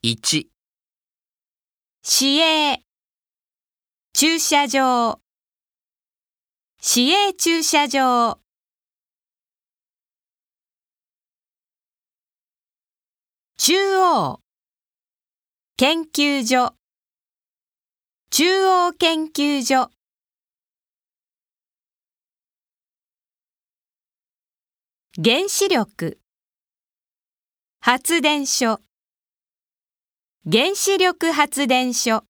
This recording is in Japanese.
1、市営。駐車場。市営駐車場。中央。研究所。中央研究所。原子力。発電所。原子力発電所。